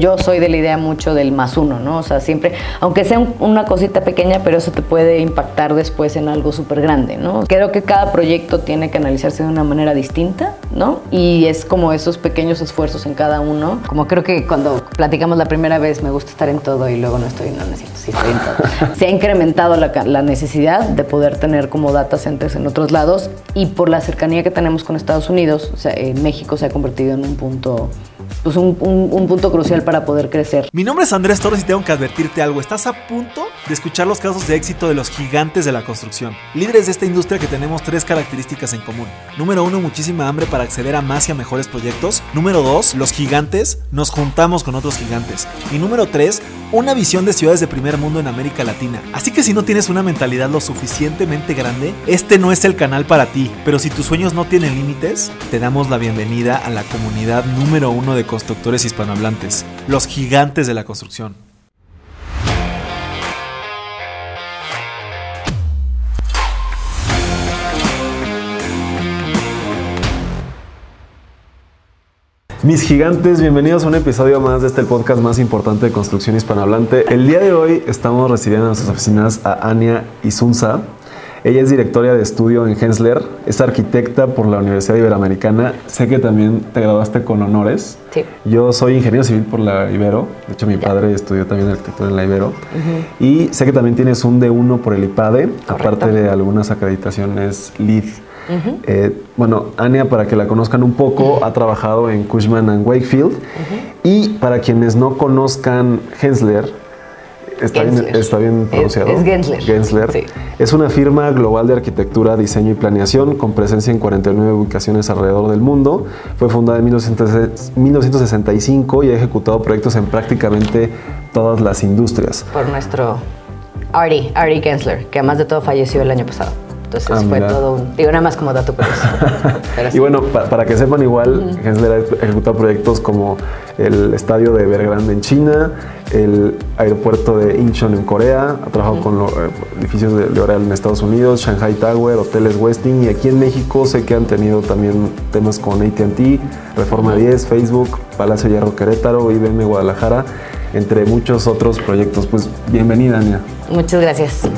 Yo soy de la idea mucho del más uno, ¿no? O sea, siempre, aunque sea una cosita pequeña, pero eso te puede impactar después en algo súper grande, ¿no? Creo que cada proyecto tiene que analizarse de una manera distinta, ¿no? Y es como esos pequeños esfuerzos en cada uno. Como creo que cuando platicamos la primera vez, me gusta estar en todo y luego no estoy, no necesito, sí estoy en todo. Se ha incrementado la, la necesidad de poder tener como data centers en otros lados y por la cercanía que tenemos con Estados Unidos, o sea, eh, México se ha convertido en un punto pues un, un, punto crucial para poder crecer. Mi nombre es Andrés Torres y tengo que advertirte algo. Estás a punto de escuchar los casos de éxito de los gigantes de la construcción. Líderes de esta industria que tenemos tres características en común. Número uno, muchísima hambre para acceder a más y a mejores proyectos. Número dos, los gigantes nos juntamos con otros gigantes. Y número tres, una visión de ciudades de primer mundo en América Latina. Así que si no tienes una mentalidad lo suficientemente grande, este no es el canal para ti. Pero si tus sueños no tienen límites, te damos la bienvenida a la comunidad número uno de constructores hispanohablantes, los gigantes de la construcción. Mis gigantes, bienvenidos a un episodio más de este podcast más importante de construcción hispanohablante. El día de hoy estamos recibiendo en nuestras oficinas a Ania Isunza. Ella es directora de estudio en Hensler, es arquitecta por la Universidad Iberoamericana. Sé que también te graduaste con honores. Sí. Yo soy ingeniero civil por la Ibero. De hecho, mi padre estudió también arquitectura en la Ibero. Y sé que también tienes un D1 por el IPADE, aparte de algunas acreditaciones LEED. Eh, bueno, Ania, para que la conozcan un poco, ha trabajado en Cushman and Wakefield. Y para quienes no conozcan Hensler, Está bien, está bien, pronunciado. Es, Gensler. Gensler. Es una firma global de arquitectura, diseño y planeación con presencia en 49 ubicaciones alrededor del mundo. Fue fundada en 1965 y ha ejecutado proyectos en prácticamente todas las industrias. Por nuestro Ari, Ari Gensler, que además de todo falleció el año pasado. Entonces ah, fue todo un. Digo, nada más como dato curioso. y bueno, para que sepan, igual, Gensler ha ejecutado proyectos como el estadio de Evergrande en China, el aeropuerto de Incheon en Corea, ha trabajado con los eh, edificios de L'Oreal en Estados Unidos, Shanghai Tower, hoteles Westin y aquí en México sé que han tenido también temas con AT&T, Reforma 10, Facebook, Palacio Hierro Querétaro, IBM Guadalajara, entre muchos otros proyectos. Pues bienvenida, Ania. Muchas gracias.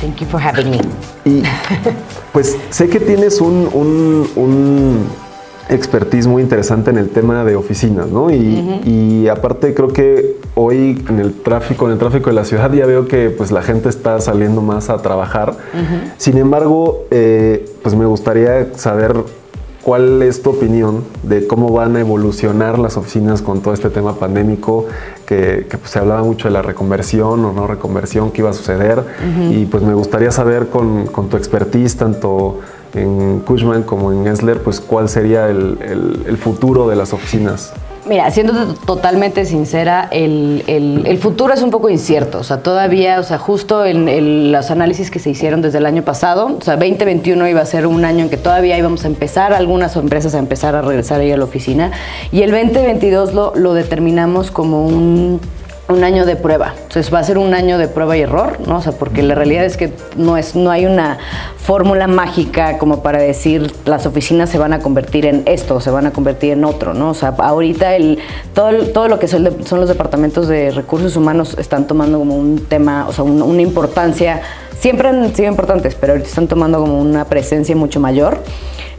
Thank you for having me. Y pues sé que tienes un, un, expertise muy interesante en el tema de oficinas, ¿no? Y, aparte creo que hoy en el tráfico, en el tráfico de la ciudad ya veo que pues la gente está saliendo más a trabajar. Sin embargo, eh, pues me gustaría saber ¿Cuál es tu opinión de cómo van a evolucionar las oficinas con todo este tema pandémico? Que, pues, se hablaba mucho de la reconversión o no reconversión que iba a suceder. Y pues me gustaría saber con, tu expertise, tanto en Cushman como en Esler, pues cuál sería el futuro de las oficinas. Mira, siendo totalmente sincera, el, futuro es un poco incierto. O sea, todavía, o sea, justo en los análisis que se hicieron desde el año pasado, o sea, 2021 iba a ser un año en que todavía íbamos a empezar, algunas empresas a empezar a regresar ahí a la oficina. Y el 2022 lo, lo determinamos como un un año de prueba. Entonces va a ser un año de prueba y error, ¿no? O sea, porque la realidad es que no es, no hay una fórmula mágica como para decir las oficinas se van a convertir en esto, se van a convertir en otro, ¿no? O sea, ahorita el, todo, todo lo que son, los departamentos de recursos humanos están tomando como un tema, o sea, una importancia, siempre han sido importantes, pero ahorita están tomando como una presencia mucho mayor.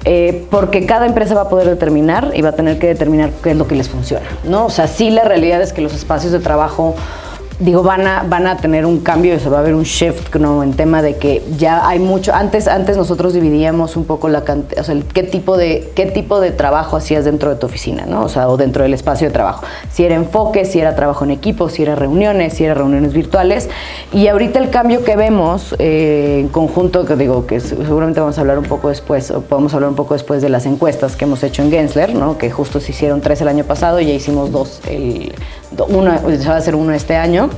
Eh, porque cada empresa va a poder determinar y va a tener que determinar qué es lo que les funciona, ¿no? O sea, sí la realidad es que los espacios de trabajo digo, van a, van a tener un cambio, se va a haber un shift ¿no? en tema de que ya hay mucho, antes, antes nosotros dividíamos un poco la cantidad, o sea, qué tipo, de, qué tipo de trabajo hacías dentro de tu oficina, ¿no? O sea, o dentro del espacio de trabajo. Si era enfoque, si era trabajo en equipo, si era reuniones, si era reuniones virtuales. Y ahorita el cambio que vemos eh, en conjunto, que digo, que seguramente vamos a hablar un poco después, o podemos hablar un poco después de las encuestas que hemos hecho en Gensler, ¿no? Que justo se hicieron tres el año pasado y ya hicimos dos el uno, se va a hacer uno este año.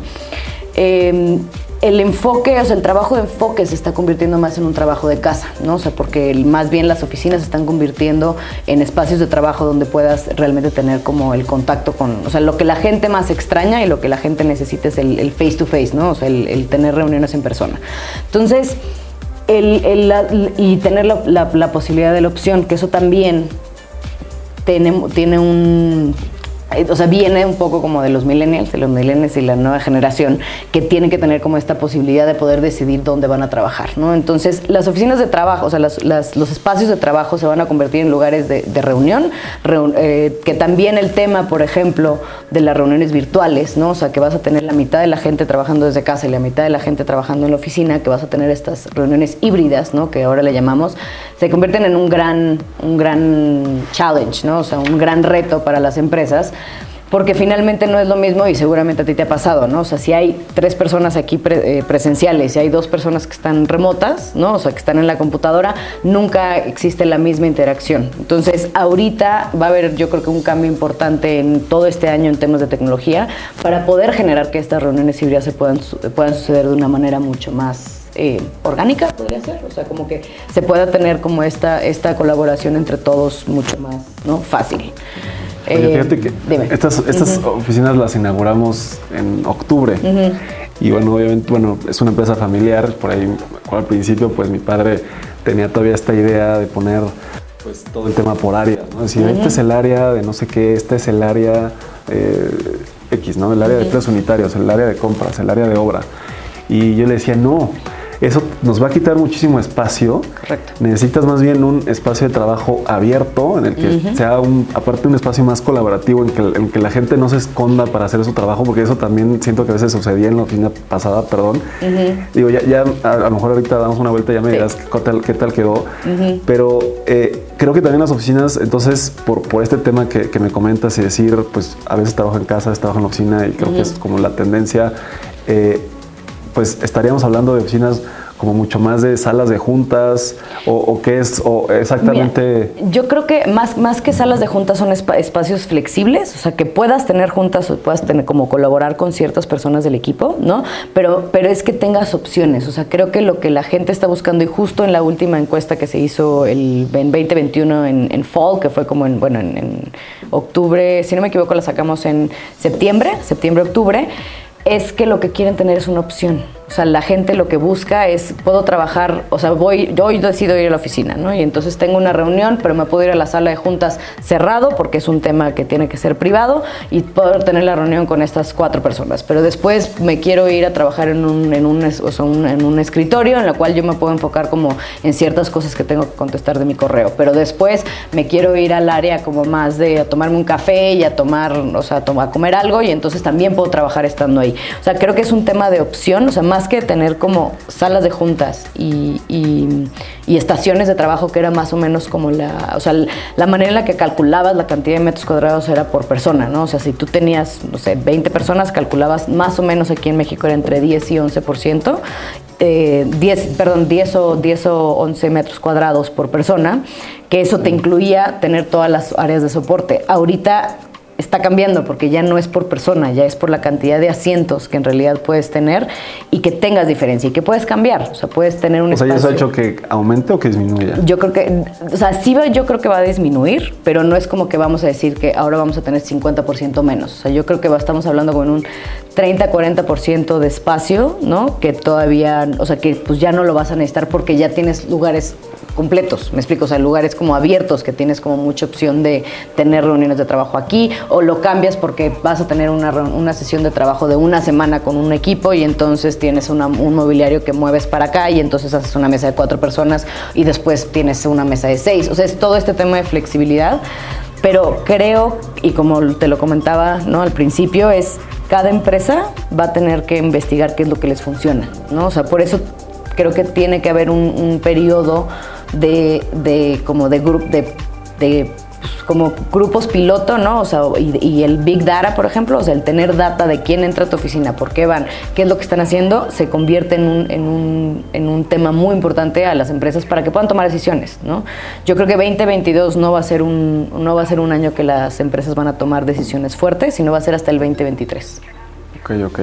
Em, el enfoque, o sea, el trabajo de enfoque se está convirtiendo más en un trabajo de casa, ¿no? O sea, porque más bien las oficinas se están convirtiendo en espacios de trabajo donde puedas realmente tener como el contacto con, o sea, lo que la gente más extraña y lo que la gente necesita es el, face to face, ¿no? O sea, el, tener reuniones en persona. Entonces, y tener la, la, posibilidad de la opción, que eso también tiene, tiene un o sea, viene un poco como de los millennials, de los millennials y la nueva generación, que tienen que tener como esta posibilidad de poder decidir dónde van a trabajar, ¿no? Entonces, las oficinas de trabajo, o sea, los espacios de trabajo se van a convertir en lugares de, reunión, eh, que también el tema, por ejemplo, de las reuniones virtuales, ¿no? O sea, que vas a tener la mitad de la gente trabajando desde casa y la mitad de la gente trabajando en la oficina, que vas a tener estas reuniones híbridas, ¿no? Que ahora le llamamos, se convierten en un gran, un gran challenge, ¿no? O sea, un gran reto para las empresas porque finalmente no es lo mismo y seguramente a ti te ha pasado, ¿no? O sea, si hay tres personas aquí eh, presenciales y hay dos personas que están remotas, ¿no? O sea, que están en la computadora, nunca existe la misma interacción. Entonces, ahorita va a haber, yo creo que un cambio importante en todo este año en temas de tecnología para poder generar que estas reuniones híbridas se puedan, puedan suceder de una manera mucho más eh, orgánica, podría ser, o sea, como que se pueda tener como esta, esta colaboración entre todos mucho más, ¿no? Fácil. Oye, eh, fíjate que estas, estas oficinas las inauguramos en octubre. Y bueno, obviamente, bueno, es una empresa familiar, por ahí al principio pues mi padre tenía todavía esta idea de poner pues todo el tema por áreas, ¿no? Decir, este es el área de no sé qué, este es el área eh, X, ¿no? El área de tres unitarios, el área de compras, el área de obra. Y yo le decía, no, eso nos va a quitar muchísimo espacio. Correcto. Necesitas más bien un espacio de trabajo abierto, en el que sea un, aparte un espacio más colaborativo, en que, que, la gente no se esconda para hacer su trabajo, porque eso también siento que a veces sucedía en la oficina pasada, perdón. Digo, ya, ya a, lo mejor ahorita damos una vuelta y ya me dirás qué tal, qué tal quedó. Pero eh, creo que también las oficinas, entonces, por, por este tema que, que, me comentas y decir, pues a veces trabajo en casa, a veces trabajo en la oficina y creo que es como la tendencia. Eh, pues estaríamos hablando de oficinas como mucho más de salas de juntas o, qué es o exactamente. Yo creo que más más que salas de juntas son espacios flexibles o sea que puedas tener juntas o puedas tener como colaborar con ciertas personas del equipo no pero pero es que tengas opciones o sea creo que lo que la gente está buscando y justo en la última encuesta que se hizo el en 2021 en, fall que fue como en bueno en, en octubre si no me equivoco la sacamos en septiembre septiembre octubre es que lo que quieren tener es una opción. O sea, la gente lo que busca es, puedo trabajar, o sea, voy, yo hoy decido ir a la oficina, ¿no? Y entonces tengo una reunión, pero me puedo ir a la sala de juntas cerrado porque es un tema que tiene que ser privado y puedo tener la reunión con estas cuatro personas. Pero después me quiero ir a trabajar en un, en un, o sea, en un escritorio en el cual yo me puedo enfocar como en ciertas cosas que tengo que contestar de mi correo. Pero después me quiero ir al área como más de a tomarme un café y a tomar, o sea, a comer algo y entonces también puedo trabajar estando ahí. O sea, creo que es un tema de opción, o sea, más que tener como salas de juntas y, estaciones de trabajo que era más o menos como la, o sea, la manera en la que calculabas la cantidad de metros cuadrados era por persona, ¿no? O sea, si tú tenías, no sé, 20 personas, calculabas más o menos aquí en México era entre 10 y 11%. Eh, 10, perdón, 10 o, 10 o 11 metros cuadrados por persona, que eso te incluía tener todas las áreas de soporte. Ahorita está cambiando porque ya no es por persona, ya es por la cantidad de asientos que en realidad puedes tener y que tengas diferencia y que puedes cambiar. O sea, puedes tener un o sea, ¿ya se ha hecho que aumente o que disminuya? Yo creo que, o sea, sí yo creo que va a disminuir, pero no es como que vamos a decir que ahora vamos a tener 50% menos. O sea, yo creo que estamos hablando con un 30-40% de espacio, ¿no? Que todavía, o sea, que pues ya no lo vas a necesitar porque ya tienes lugares completos, me explico, o sea, lugares como abiertos que tienes como mucha opción de tener reuniones de trabajo aquí o lo cambias porque vas a tener una, una sesión de trabajo de una semana con un equipo y entonces tienes un mobiliario que mueves para acá y entonces haces una mesa de cuatro personas y después tienes una mesa de seis, o sea, es todo este tema de flexibilidad, pero creo, y como te lo comentaba ¿no? al principio, es cada empresa va a tener que investigar qué es lo que les funciona, ¿no? O sea, por eso creo que tiene que haber un, un periodo de, de como de grupo de, de pues, como grupos piloto, ¿no? O sea, y, el Big Data, por ejemplo, o sea, el tener data de quién entra a tu oficina, por qué van, qué es lo que están haciendo, se convierte en un, en un, en un tema muy importante a las empresas para que puedan tomar decisiones, ¿no? Yo creo que 2022 no va a ser un, no va a ser un año que las empresas van a tomar decisiones fuertes, sino va a ser hasta el 2023. Ok, ok,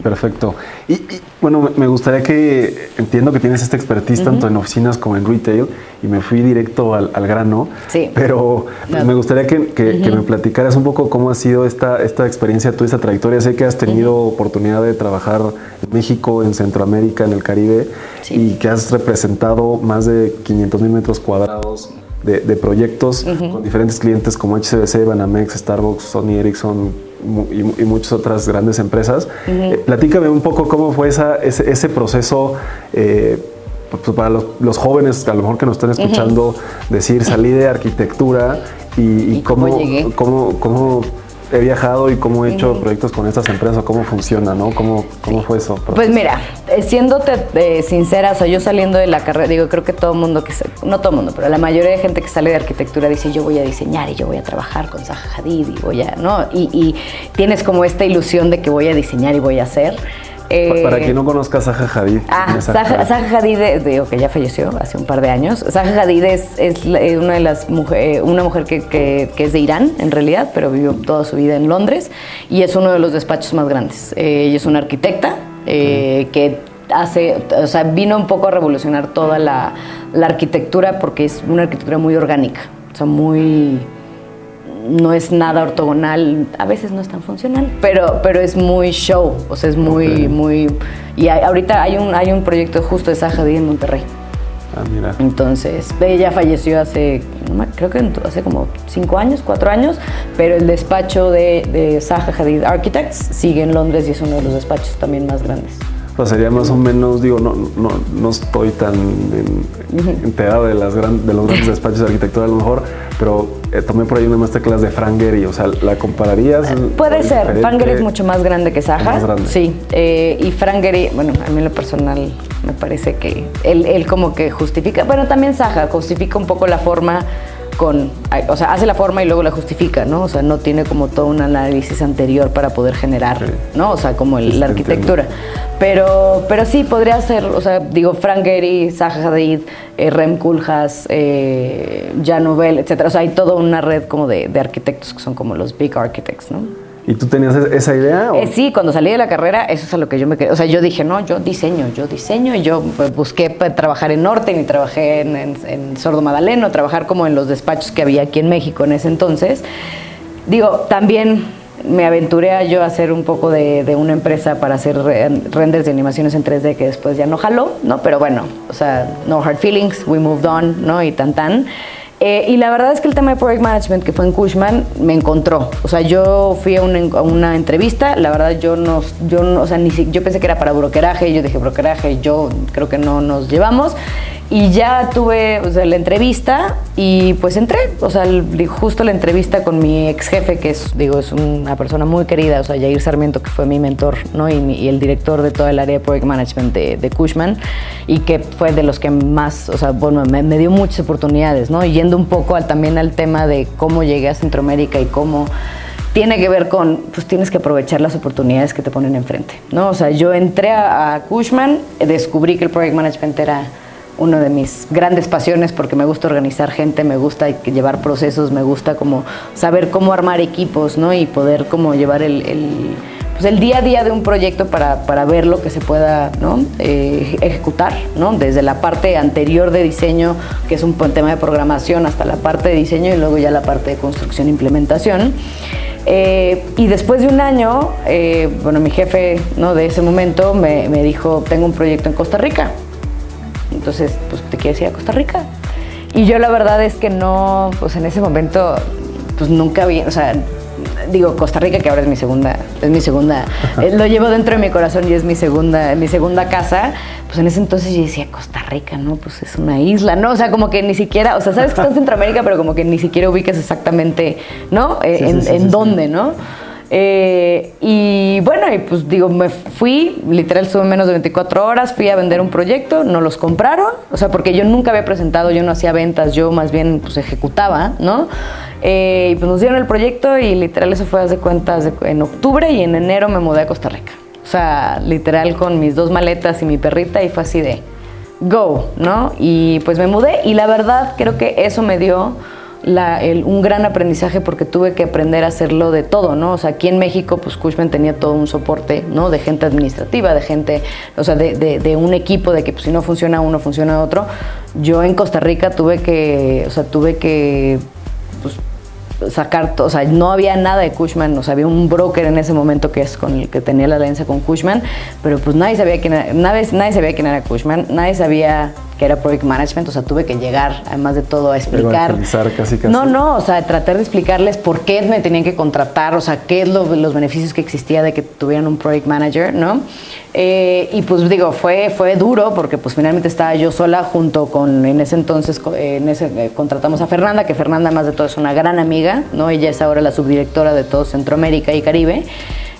perfecto. Y, bueno, me gustaría que, entiendo que tienes esta expertise tanto en oficinas como en retail, y me fui directo al, grano, sí. pero me gustaría que, me platicaras un poco cómo ha sido esta, esta experiencia, tu esta trayectoria. Sé que has tenido oportunidad de trabajar en México, en Centroamérica, en el Caribe, y que has representado más de 500 mil metros cuadrados de, proyectos con diferentes clientes como HCBC, Banamex, Starbucks, Sony Ericsson y, muchas otras grandes empresas. Eh, platícame un poco cómo fue esa, ese, proceso. Eh, pues, para los, jóvenes, a lo mejor que nos están escuchando, decir, salí de arquitectura y, cómo, cómo, cómo he viajado y cómo he hecho proyectos con estas empresas, cómo funciona, ¿no? ¿Cómo, cómo fue eso? Pues mira, eh, siéndote eh, sincera, o sea, yo saliendo de la carrera, digo, creo que todo el mundo que, no todo el mundo, pero la mayoría de gente que sale de arquitectura dice, yo voy a diseñar y yo voy a trabajar con Zaha Hadid y voy a, ¿no? Y, y tienes como esta ilusión de que voy a diseñar y voy a hacer. Para quien no conozca a Zaha Hadid. Ah, Zaha, Hadid, digo que ya falleció hace un par de años. Zaha Hadid es, eh, una de las mujeres, eh, una mujer que, es de Irán, en realidad, pero vivió toda su vida en Londres y es uno de los despachos más grandes. Eh, ella es una arquitecta que hace, o sea, vino un poco a revolucionar toda la, la arquitectura porque es una arquitectura muy orgánica, o sea, muy no es nada ortogonal, a veces no es tan funcional, pero, pero es muy show, o sea, es muy, muy... Y ahorita hay un, hay un proyecto justo de Zaha en Monterrey. Ah, mira. Entonces, ella falleció hace, creo que hace como cinco años, cuatro años, pero el despacho de, de Zaha Hadid Architects sigue en Londres y es uno de los despachos también más grandes. Pues sería más o menos, digo, no, no, no estoy tan enterado de, las gran, de los grandes despachos de arquitectura a lo mejor, pero eh, tomé por ahí una masterclass de Frank Gehry, o sea, ¿la compararías? Puede ser, Frank Gehry es mucho más grande que Saja. Sí, eh, y Frank Gehry, bueno, a mí en lo personal me parece que él, él como que justifica, bueno, también Saja justifica un poco la forma con, o sea, hace la forma y luego la justifica, ¿no? O sea, no tiene como todo un análisis anterior para poder generar, ¿no? O sea, como la arquitectura. Pero, pero sí, podría ser, o sea, digo, Frank Gehry, Zaha Hadid, eh, Rem Koolhaas, eh, Jan Nouvel, etcétera. O sea, hay toda una red como de, de arquitectos que son como los big architects, ¿no? ¿Y tú tenías esa idea? Eh, sí, cuando salí de la carrera, eso es a lo que yo me quedé. O sea, yo dije, no, yo diseño, yo diseño. Y yo pues, busqué trabajar en Norte, y trabajé en, Sordo Madaleno, trabajar como en los despachos que había aquí en México en ese entonces. Digo, también me aventuré a yo hacer un poco de, de, una empresa para hacer renders de animaciones en 3D que después ya no jaló, ¿no? Pero bueno, o sea, no hard feelings, we moved on, ¿no? Y tan tan. Eh, y la verdad es que el tema de Project Management que fue en Cushman me encontró. O sea, yo fui a una, entrevista, la verdad yo no, yo o sea, ni, yo pensé que era para brokeraje, yo dije brokeraje, yo creo que no nos llevamos. Y ya tuve la entrevista y pues entré, o sea, justo la entrevista con mi ex jefe, que es, digo, es una persona muy querida, o sea, Jair Sarmiento, que fue mi mentor, ¿no? Y, el director de todo el área de Project Management de, Cushman, y que fue de los que más, o sea, bueno, me, dio muchas oportunidades, ¿no? Yendo un poco al, también al tema de cómo llegué a Centroamérica y cómo tiene que ver con, pues tienes que aprovechar las oportunidades que te ponen enfrente, ¿no? O sea, yo entré a, a Cushman, descubrí que el Project Management era una de mis grandes pasiones porque me gusta organizar gente, me gusta llevar procesos, me gusta como saber cómo armar equipos, ¿no? Y poder como llevar el, pues el día a día de un proyecto para, para ver lo que se pueda ¿no? Eh, ejecutar, ¿no? Desde la parte anterior de diseño, que es un tema de programación, hasta la parte de diseño y luego ya la parte de construcción e implementación. Eh, y después de un año, eh, bueno, mi jefe ¿no? de ese momento me, me dijo, tengo un proyecto en Costa Rica entonces, pues te quieres ir a Costa Rica. Y yo la verdad es que no, pues en ese momento, pues nunca vi, o sea, digo Costa Rica que ahora es mi segunda, es mi segunda, eh, lo llevo dentro de mi corazón y es mi segunda, mi segunda casa. Pues en ese entonces yo decía Costa Rica, no, pues es una isla, no, o sea, como que ni siquiera, o sea, sabes que está en Centroamérica, pero como que ni siquiera ubicas exactamente, ¿no? Eh, en, en dónde, ¿no? Eh, y bueno, y pues digo, me fui, literal estuve menos de 24 horas, fui a vender un proyecto, no los compraron, o sea, porque yo nunca había presentado, yo no hacía ventas, yo más bien pues ejecutaba, ¿no? Eh, y pues nos dieron el proyecto y literal eso fue hace cuentas en octubre y en enero me mudé a Costa Rica. O sea, literal con mis dos maletas y mi perrita y fue así de go, ¿no? Y pues me mudé y la verdad creo que eso me dio un gran aprendizaje porque tuve que aprender a hacerlo de todo, ¿no? O sea, aquí en México, pues Cushman tenía todo un soporte, ¿no? De gente administrativa, de gente, o sea, de, un equipo, de que pues, si no funciona uno, funciona otro. Yo en Costa Rica tuve que, o sea, tuve que, pues, sacar, o sea, no había nada de Cushman, o sea, había un broker en ese momento que es con el que tenía la alianza con Cushman, pero pues nadie sabía quién era, nadie, nadie sabía quién era Cushman, nadie sabía que era Project Management, o sea, tuve que llegar, además de todo, a explicar. Casi, casi. No, no, o sea, tratar de explicarles por qué me tenían que contratar, o sea, qué es lo, los beneficios que existía de que tuvieran un Project Manager, ¿no? Eh, y pues digo, fue, fue duro porque pues finalmente estaba yo sola junto con, en ese entonces, en ese, eh, contratamos a Fernanda, que Fernanda más de todo es una gran amiga, ¿no? Ella es ahora la subdirectora de todo Centroamérica y Caribe.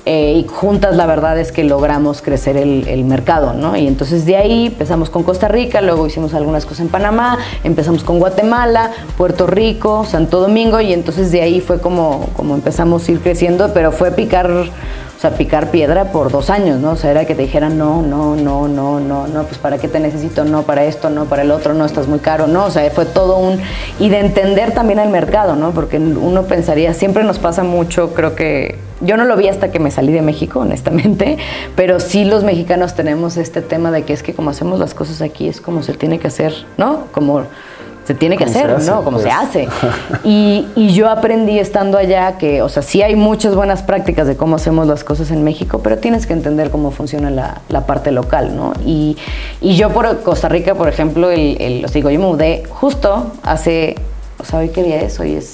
Eh, y juntas la verdad es que logramos crecer el, mercado, ¿no? Y entonces de ahí empezamos con Costa Rica, luego hicimos algunas cosas en Panamá, empezamos con Guatemala, Puerto Rico, Santo Domingo y entonces de ahí fue como, como empezamos a ir creciendo, pero fue picar sea, picar piedra por dos años, ¿no? O sea, era que te dijeran, no, no, no, no, no, no, pues para qué te necesito, no, para esto, no, para el otro, no, estás muy caro, no, o sea, fue todo un... Y de entender también el mercado, ¿no? Porque uno pensaría, siempre nos pasa mucho, creo que... Yo no lo vi hasta que me salí de México, honestamente, pero sí los mexicanos tenemos este tema de que es que como hacemos las cosas aquí es como se tiene que hacer, ¿no? Como se tiene que hacer, ¿no? Como se pues. hace. Y, yo aprendí estando allá que, o sea, sí hay muchas buenas prácticas de cómo hacemos las cosas en México, pero tienes que entender cómo funciona la, parte local, ¿no? Y, yo por Costa Rica, por ejemplo, el, os digo, yo me mudé justo hace, o sea, ¿hoy qué día es? Hoy es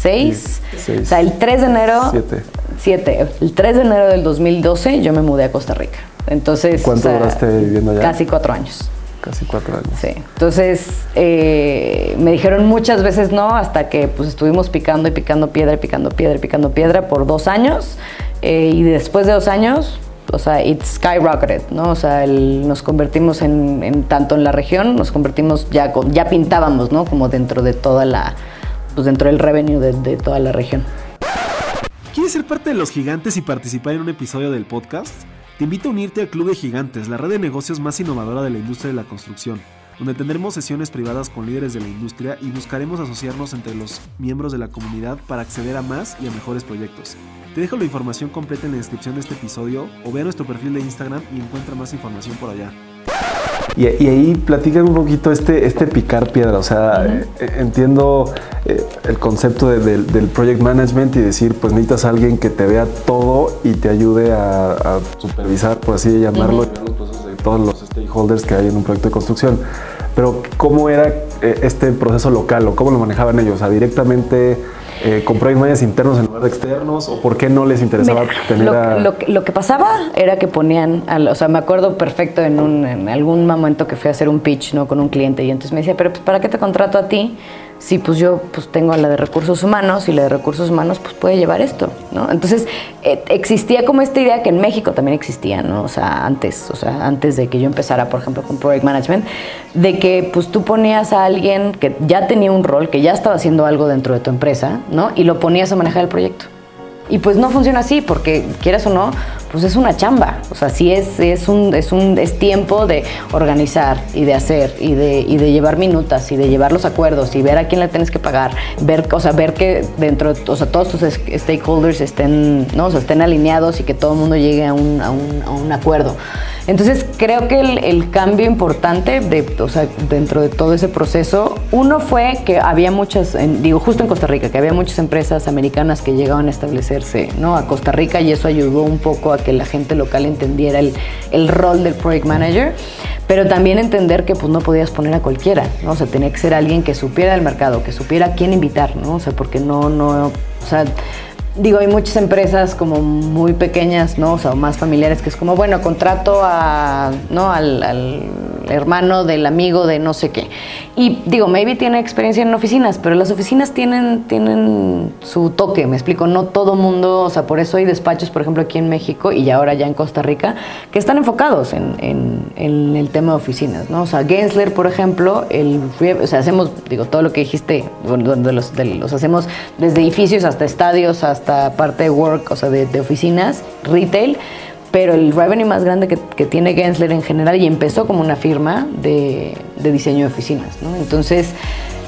6. o sea, el 3 de enero. 7. 7. El 3 de enero del 2012 yo me mudé a Costa Rica. Entonces. ¿Cuánto duraste viviendo allá? Casi cuatro años. Casi cuatro años. Sí. Entonces, eh, me dijeron muchas veces no, hasta que pues estuvimos picando y picando piedra y picando piedra y picando piedra por dos años. Eh, y después de dos años, o sea, it skyrocketed, ¿no? O sea, nos convertimos en, tanto en la región, nos convertimos ya, ya pintábamos, ¿no? Como dentro de toda la, pues dentro del revenue de, de toda la región. ¿Quieres ser parte de los gigantes y participar en un episodio del podcast? Te invito a unirte al Club de Gigantes, la red de negocios más innovadora de la industria de la construcción, donde tendremos sesiones privadas con líderes de la industria y buscaremos asociarnos entre los miembros de la comunidad para acceder a más y a mejores proyectos. Te dejo la información completa en la descripción de este episodio o ve a nuestro perfil de Instagram y encuentra más información por allá. Y, ahí platican un poquito este, este picar piedra, o sea, eh, entiendo eh, el concepto del project management y decir, pues necesitas a alguien que te vea todo y te ayude a, supervisar, por así llamarlo, los procesos de todos los stakeholders que hay en un proyecto de construcción. Pero, ¿cómo era eh, este proceso local o cómo lo manejaban ellos? O sea, directamente eh, project internos en lugar de externos o por qué no les interesaba tener lo, a... lo, que pasaba era que ponían, o sea, me acuerdo perfecto en, un, en algún momento que fui a hacer un pitch ¿no? con un cliente y entonces me decía, pero pues, ¿para qué te contrato a ti? Sí, pues yo pues tengo la de recursos humanos y la de recursos humanos pues puede llevar esto, ¿no? Entonces eh, existía como esta idea que en México también existía, ¿no? O sea, antes, o sea, antes de que yo empezara, por ejemplo, con Project Management, de que pues tú ponías a alguien que ya tenía un rol, que ya estaba haciendo algo dentro de tu empresa, ¿no? Y lo ponías a manejar el proyecto. Y pues no funciona así, porque quieras o no, pues es una chamba. O sea, sí es, es, un, es, un, es tiempo de organizar y de hacer y de, y de llevar minutas y de llevar los acuerdos y ver a quién le tienes que pagar, ver, o sea, ver que dentro, o sea, todos tus stakeholders estén, ¿no? o sea, estén alineados y que todo el mundo llegue a un, a un, a un acuerdo. Entonces creo que el, cambio importante de, o sea, dentro de todo ese proceso, uno fue que había muchas, digo justo en Costa Rica, que había muchas empresas americanas que llegaban a establecerse ¿no? a Costa Rica y eso ayudó un poco a que la gente local entendiera el, el rol del project manager, pero también entender que pues no podías poner a cualquiera, ¿no? o sea, tenía que ser alguien que supiera del mercado, que supiera a quién invitar, ¿no? o sea, porque no, no, o sea, digo, hay muchas empresas como muy pequeñas, ¿no? O sea, más familiares, que es como, bueno, contrato a, ¿no? Al, hermano del amigo de no sé qué. Y digo, maybe tiene experiencia en oficinas, pero las oficinas tienen, tienen su toque, me explico, no todo mundo, o sea, por eso hay despachos, por ejemplo, aquí en México y ahora ya en Costa Rica, que están enfocados en, en, el tema de oficinas, ¿no? O sea, Gensler, por ejemplo, el, o sea, hacemos, digo, todo lo que dijiste, donde los, los hacemos desde edificios hasta estadios, hasta parte de work, o sea, de, oficinas, retail, pero el revenue más grande que, tiene Gensler en general y empezó como una firma de, diseño de oficinas, ¿no? Entonces,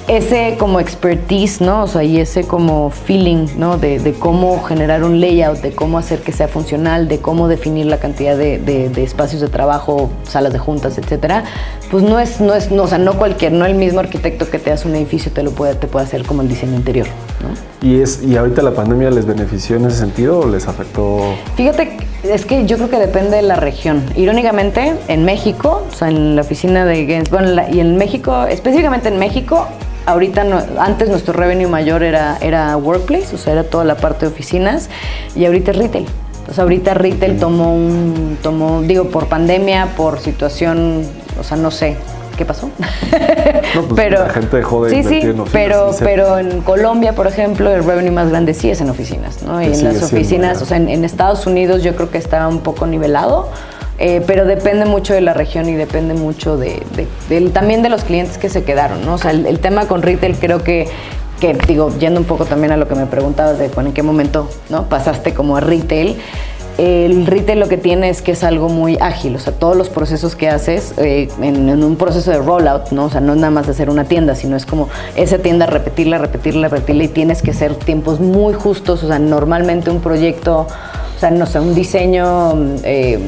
ese como expertise, ¿no? O sea, y ese como feeling, ¿no? De, de, cómo generar un layout, de cómo hacer que sea funcional, de cómo definir la cantidad de, de, espacios de trabajo, salas de juntas, etcétera, pues no es, no es, no, o sea, no cualquier, no el mismo arquitecto que te hace un edificio te lo puede, te puede hacer como el diseño interior, ¿no? ¿Y, es, ¿Y ahorita la pandemia les benefició en ese sentido o les afectó? Fíjate, es que yo creo que depende de la región. Irónicamente, en México, o sea, en la oficina de Gens, bueno, y en México, específicamente en México, ahorita antes nuestro revenue mayor era, era workplace, o sea, era toda la parte de oficinas, y ahorita es retail. Sea, ahorita retail tomó un, tomó, digo, por pandemia, por situación, o sea, no sé, ¿qué pasó? No, pues pero, la gente dejó de sí, sí, en pero, pero en Colombia, por ejemplo, el revenue más grande sí es en oficinas, ¿no? Y en las oficinas, o sea, en, en, Estados Unidos yo creo que está un poco nivelado, eh, pero depende mucho de la región y depende mucho de, también de los clientes que se quedaron, ¿no? O sea, el, tema con retail creo que, que, digo, yendo un poco también a lo que me preguntabas de en qué momento ¿no? pasaste como a retail, el retail lo que tiene es que es algo muy ágil, o sea, todos los procesos que haces eh, en, en, un proceso de rollout, ¿no? O sea, no es nada más hacer una tienda, sino es como esa tienda repetirla, repetirla, repetirla y tienes que hacer tiempos muy justos, o sea, normalmente un proyecto, o sea, no sé, un diseño... Eh,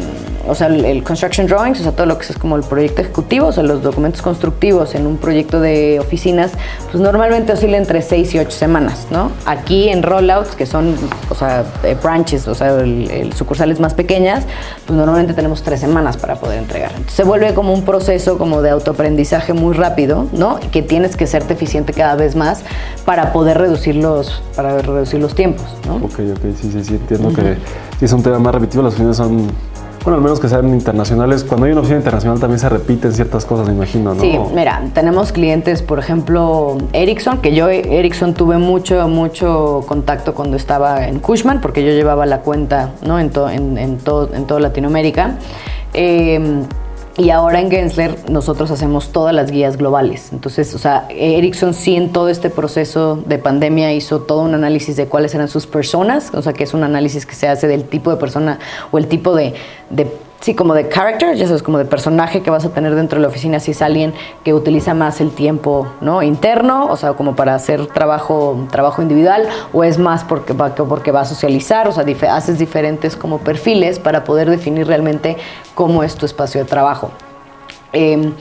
o sea, el, construction drawings, o sea, todo lo que es como el proyecto ejecutivo, o sea, los documentos constructivos en un proyecto de oficinas, pues normalmente oscila entre 6 y 8 semanas, ¿no? Aquí en rollouts, que son, o sea, branches, o sea, el, sucursales más pequeñas, pues normalmente tenemos 3 semanas para poder entregar. Entonces, se vuelve como un proceso como de autoaprendizaje muy rápido, ¿no? Que tienes que serte eficiente cada vez más para poder reducir los, para reducir los tiempos, ¿no? Ok, ok, sí, sí, sí, entiendo que sí es un tema más repetitivo, las oficinas son bueno, al menos que sean internacionales. Cuando hay una oficina internacional también se repiten ciertas cosas, me imagino, ¿no? Sí, mira, tenemos clientes, por ejemplo, Ericsson, que yo Ericsson tuve mucho, mucho contacto cuando estaba en Cushman, porque yo llevaba la cuenta, ¿no? En, en, en, todo, en toda Latinoamérica. Eh, y ahora en Gensler nosotros hacemos todas las guías globales. Entonces, o sea, Ericsson sí en todo este proceso de pandemia hizo todo un análisis de cuáles eran sus personas, o sea, que es un análisis que se hace del tipo de persona o el tipo de, de sí, como de character, ya sabes, como de personaje que vas a tener dentro de la oficina, si es alguien que utiliza más el tiempo ¿no? interno, o sea, como para hacer trabajo, trabajo individual, o es más porque va, porque va a socializar, o sea, haces diferentes como perfiles para poder definir realmente cómo es tu espacio de trabajo. Em,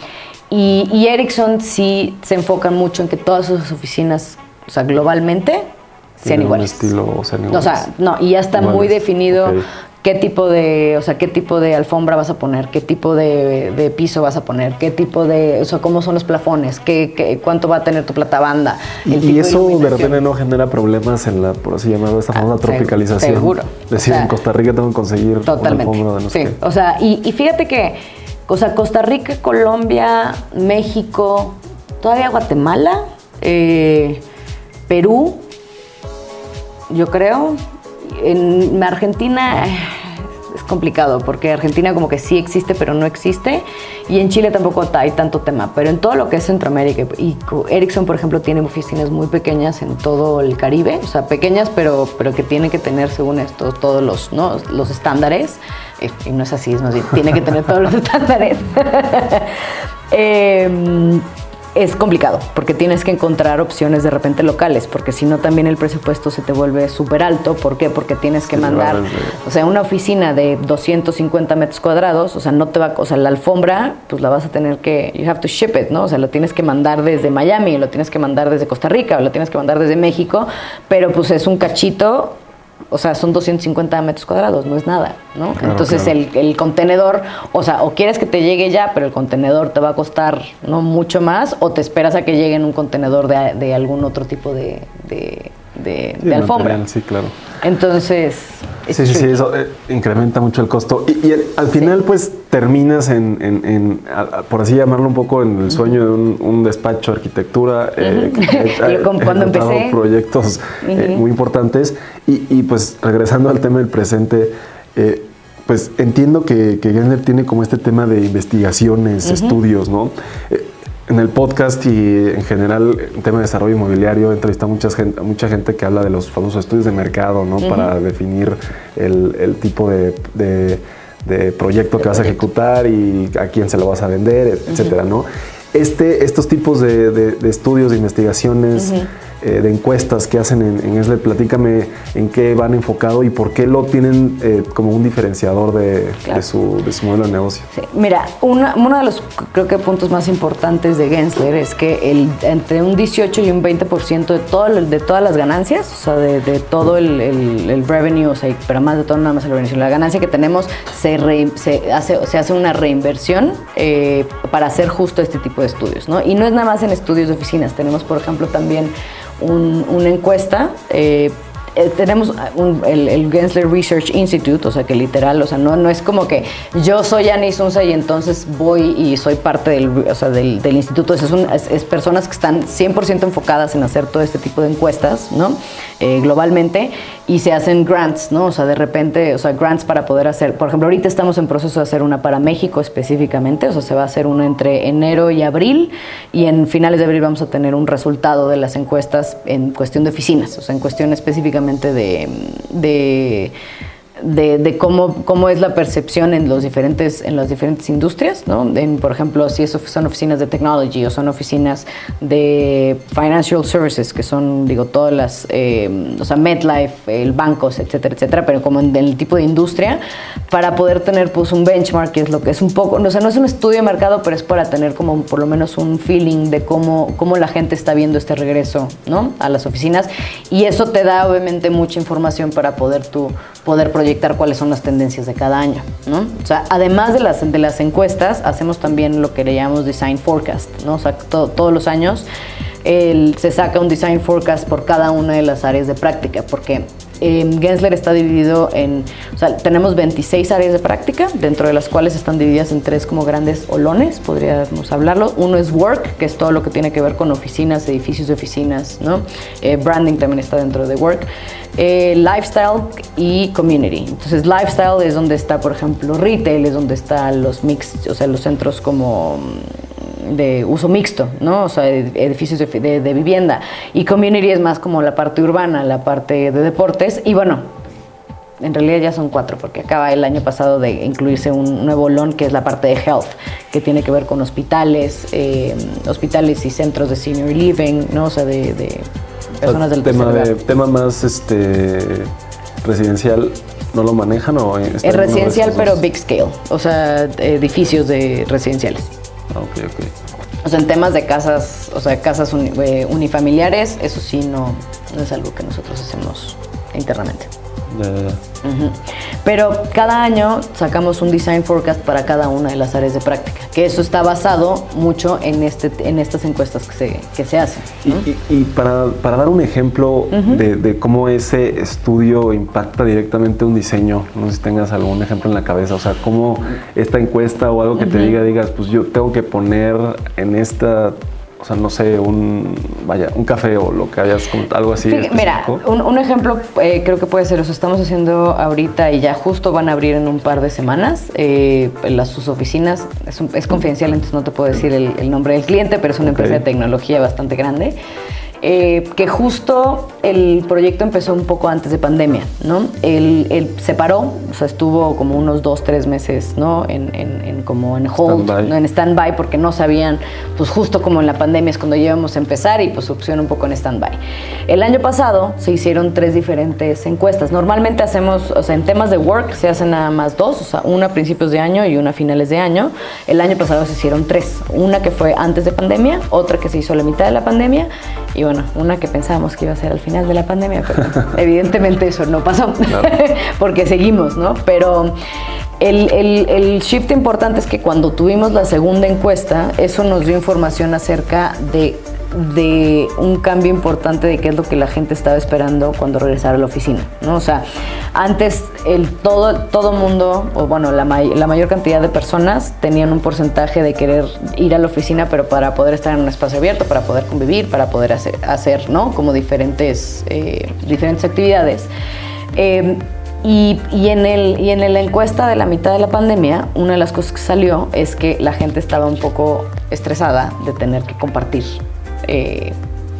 y, y, Ericsson sí se enfoca mucho en que todas sus oficinas, o sea, globalmente, sean iguales. estilo, sean iguales. O sea, no, y ya está muy definido qué tipo de, o sea, qué tipo de alfombra vas a poner, qué tipo de, piso vas a poner, qué tipo de, o sea, cómo son los plafones, qué, cuánto va a tener tu platabanda. y, eso de, repente no genera problemas en la, por así llamarlo, esta famosa ah, tropicalización. Seguro. Es decir, en Costa Rica tengo que conseguir totalmente. una de no Sí, o sea, y, y fíjate que, o sea, Costa Rica, Colombia, México, todavía Guatemala, eh, Perú, yo creo, en Argentina eh, es complicado porque Argentina como que sí existe pero no existe y en Chile tampoco hay tanto tema, pero en todo lo que es Centroamérica y Ericsson por ejemplo tiene oficinas muy pequeñas en todo el Caribe, o sea pequeñas pero, pero que tienen que tener según esto todos los, ¿no? los estándares eh, y no es así, es más bien, tiene que tener todos los estándares. eh, es complicado porque tienes que encontrar opciones de repente locales, porque si no también el presupuesto se te vuelve súper alto. ¿Por qué? Porque tienes que mandar, o sea, una oficina de 250 metros cuadrados, o sea, no te va, o sea, la alfombra, pues la vas a tener que, you have to ship it, ¿no? O sea, lo tienes que mandar desde Miami, lo tienes que mandar desde Costa Rica, o lo tienes que mandar desde México, pero pues es un cachito o sea, son 250 metros cuadrados, no es nada, ¿no? Entonces El, contenedor, o sea, o quieres que te llegue ya, pero el contenedor te va a costar no mucho más, o te esperas a que llegue en un contenedor de, algún otro tipo de, de, alfombra. sí, claro. Entonces. Sí, sí, sí, eso eh, incrementa mucho el costo. Y, al final, pues terminas en, por así llamarlo un poco, en el sueño de un, despacho de arquitectura. Eh, cuando empecé. proyectos eh, muy importantes. Y, pues regresando al tema del presente, pues entiendo que, que tiene como este tema de investigaciones, estudios, ¿no? En el podcast y en general en tema de desarrollo inmobiliario he entrevistado mucha gente, mucha gente que habla de los famosos estudios de mercado, ¿no? Para definir el, tipo de, proyecto que vas a ejecutar y a quién se lo vas a vender, etcétera, ¿no? este, estos tipos de, estudios, de investigaciones, eh, de encuestas que hacen en, en ESLE, platícame en qué van enfocado y por qué lo tienen eh, como un diferenciador de, su, modelo de negocio. Mira, uno de los creo que puntos más importantes de Gensler es que el, entre un 18 y un 20% de, todo, de todas las ganancias, o sea, de, todo el, revenue, o sea, pero más de todo nada más el revenue, la ganancia que tenemos se, se, hace, se hace una reinversión eh, para hacer justo este tipo de estudios, ¿no? Y no es nada más en estudios de oficinas, tenemos por ejemplo también una encuesta. Eh, eh, tenemos el, Gensler Research Institute, o sea que literal, o sea, no, no es como que yo soy Anis Unza y entonces voy y soy parte del, o sea, del, instituto. Es, es, personas que están 100% enfocadas en hacer todo este tipo de encuestas, ¿no? Eh, globalmente y se hacen grants, ¿no? O sea, de repente, o sea, grants para poder hacer, por ejemplo, ahorita estamos en proceso de hacer una para México específicamente, o sea, se va a hacer una entre enero y abril y en finales de abril vamos a tener un resultado de las encuestas en cuestión de oficinas, o sea, en cuestión específicamente de, de de, cómo, cómo es la percepción en, los diferentes, en las diferentes industrias, ¿no? En, por ejemplo, si eso son oficinas de technology o son oficinas de financial services, que son, digo, todas las, eh, o sea, MedLife, el bancos, etcétera, etcétera, pero como en, el tipo de industria, para poder tener pues un benchmark, que es lo que es un poco, o sea, no es un estudio de mercado, pero es para tener como por lo menos un feeling de cómo, cómo la gente está viendo este regreso, ¿no? A las oficinas. Y eso te da obviamente mucha información para poder tú poder proyectar cuáles son las tendencias de cada año. ¿no? O sea, además de las, de las encuestas, hacemos también lo que le llamamos Design Forecast. ¿no? O sea, todos los años se saca un Design Forecast por cada una de las áreas de práctica, porque eh, Gensler está dividido en, tenemos 26 áreas de práctica, dentro de las cuales están divididas en tres como grandes olones, podríamos hablarlo. Uno es Work, que es todo lo que tiene que ver con oficinas, edificios de oficinas, ¿no? Eh, branding también está dentro de Work. Eh, lifestyle y community. Entonces, lifestyle es donde está, por ejemplo, retail, es donde están los mix, o sea, los centros como de uso mixto, ¿no? O sea, edificios de, de, vivienda. Y community es más como la parte urbana, la parte de deportes. Y bueno, en realidad ya son cuatro, porque acaba el año pasado de incluirse un nuevo LON que es la parte de health, que tiene que ver con hospitales, eh, hospitales y centros de senior living, ¿no? O sea, de personas del tema de, tema más este residencial no lo manejan o es residencial pero big scale o sea edificios de residenciales ok ok. O sea en temas de casas o sea casas eh, unifamiliares eso sí no, no es algo que nosotros hacemos internamente pero cada año sacamos un design forecast para cada una de las áreas de práctica, que eso está basado mucho en, este, en estas encuestas que se, que se hacen. Y, para, dar un ejemplo de, cómo ese estudio impacta directamente un diseño, no sé si tengas algún ejemplo en la cabeza, o sea, cómo esta encuesta o algo que te diga, digas, pues yo tengo que poner en esta o sea, no sé, un, vaya, un café o lo que hayas, algo así. mira, un, ejemplo eh, creo que puede ser, o sea, estamos haciendo ahorita y ya justo van a abrir en un par de semanas eh, las, sus oficinas. Es, confidencial, entonces no te puedo decir el, nombre del cliente, pero es una empresa de tecnología bastante grande. Eh, que justo el proyecto empezó un poco antes de pandemia, ¿no? Él, se paró, o sea, estuvo como unos dos, tres meses, ¿no? En, en, como en hold, ¿no? en stand-by, porque no sabían, pues justo como en la pandemia es cuando íbamos a empezar y pues pusieron un poco en stand-by. El año pasado se hicieron tres diferentes encuestas. Normalmente hacemos, o sea, en temas de work se hacen nada más dos, o sea, una a principios de año y una a finales de año. El año pasado se hicieron tres, una que fue antes de pandemia, otra que se hizo a la mitad de la pandemia y bueno, una que pensábamos que iba a ser al final de la pandemia, pero evidentemente eso no pasó, porque seguimos, ¿no? Pero el, el, shift importante es que cuando tuvimos la segunda encuesta, eso nos dio información acerca de de un cambio importante de qué es lo que la gente estaba esperando cuando regresara a la oficina, ¿no? O sea, antes el todo todo mundo o bueno, la, la, mayor cantidad de personas tenían un porcentaje de querer ir a la oficina, pero para poder estar en un espacio abierto, para poder convivir, para poder hacer, hacer ¿no? Como diferentes, eh, diferentes actividades. Em, y, y, en el, y en la encuesta de la mitad de la pandemia, una de las cosas que salió es que la gente estaba un poco estresada de tener que compartir eh,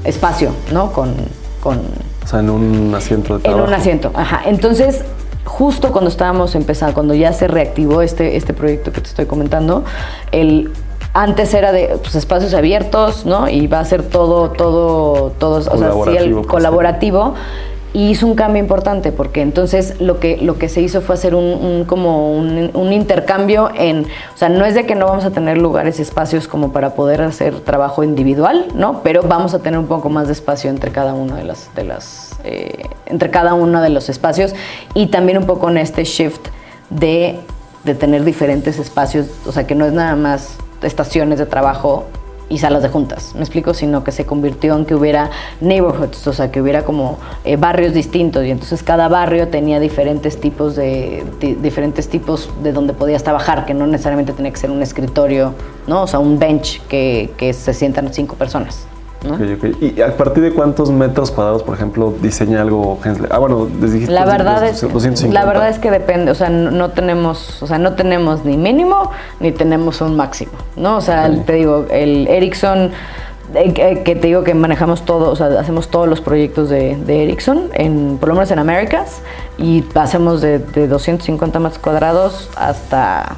espacio, ¿no? Con, con, O sea, en un asiento de trabajo. En un asiento, ajá. Entonces, justo cuando estábamos empezando, cuando ya se reactivó este, este proyecto que te estoy comentando, el Antes era de pues, espacios abiertos, ¿no? Y va a ser todo, todo, todo, o sea, sí, el Colaborativo, pues, colaborativo. Y hizo un cambio importante porque entonces lo que, lo que se hizo fue hacer un, como un, intercambio en, o sea, no es de que no vamos a tener lugares espacios como para poder hacer trabajo individual, ¿no? Pero vamos a tener un poco más de espacio entre cada uno de las, de las eh, entre cada uno de los espacios y también un poco en este shift de, de tener diferentes espacios, o sea, que no es nada más estaciones de trabajo y salas de juntas, ¿me explico? Sino que se convirtió en que hubiera neighborhoods, o sea, que hubiera como eh, barrios distintos y entonces cada barrio tenía diferentes tipos de di- diferentes tipos de donde podías trabajar, que no necesariamente tenía que ser un escritorio, ¿no? O sea, un bench que, que se sientan cinco personas, ¿Y a partir de cuántos metros cuadrados, por ejemplo, diseña algo Hensley? Ah, bueno, les dijiste La verdad, es, 250. la verdad es que depende, o sea, no, no tenemos, o sea, no tenemos ni mínimo ni tenemos un máximo, ¿no? O sea, te digo, el Ericsson, eh, que que te digo que manejamos todo, o sea, hacemos todos los proyectos de, de Ericsson, en, por lo menos en Américas, y hacemos de, de 250 metros cuadrados hasta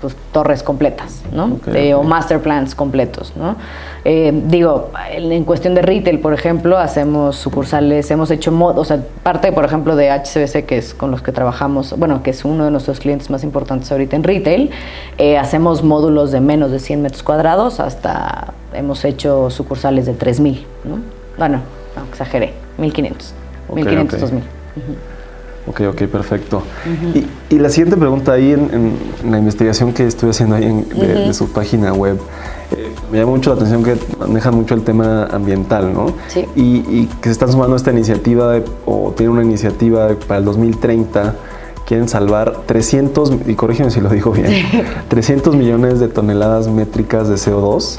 pues, torres completas, ¿no? Eh, O master plans completos, ¿no? Eh, digo, en, cuestión de retail, por ejemplo, hacemos sucursales, hemos hecho, mod- o sea, parte, por ejemplo, de HCBC, que es con los que trabajamos, bueno, que es uno de nuestros clientes más importantes ahorita en retail, eh, hacemos módulos de menos de 100 metros cuadrados hasta hemos hecho sucursales de 3000, ¿no? Bueno, no, exageré, 1500, Ok, 1500, ok. 2000. Ok, ok, perfecto. y, y la siguiente pregunta ahí en, en- en la investigación que estoy haciendo ahí en- de, de su página web, eh, me llama mucho la atención que manejan mucho el tema ambiental, ¿no? Sí. Y, y que se están sumando a esta iniciativa de- o tienen una iniciativa para el 2030. Quieren salvar 300, y corrígeme si lo digo bien, 300 millones de toneladas métricas de CO2.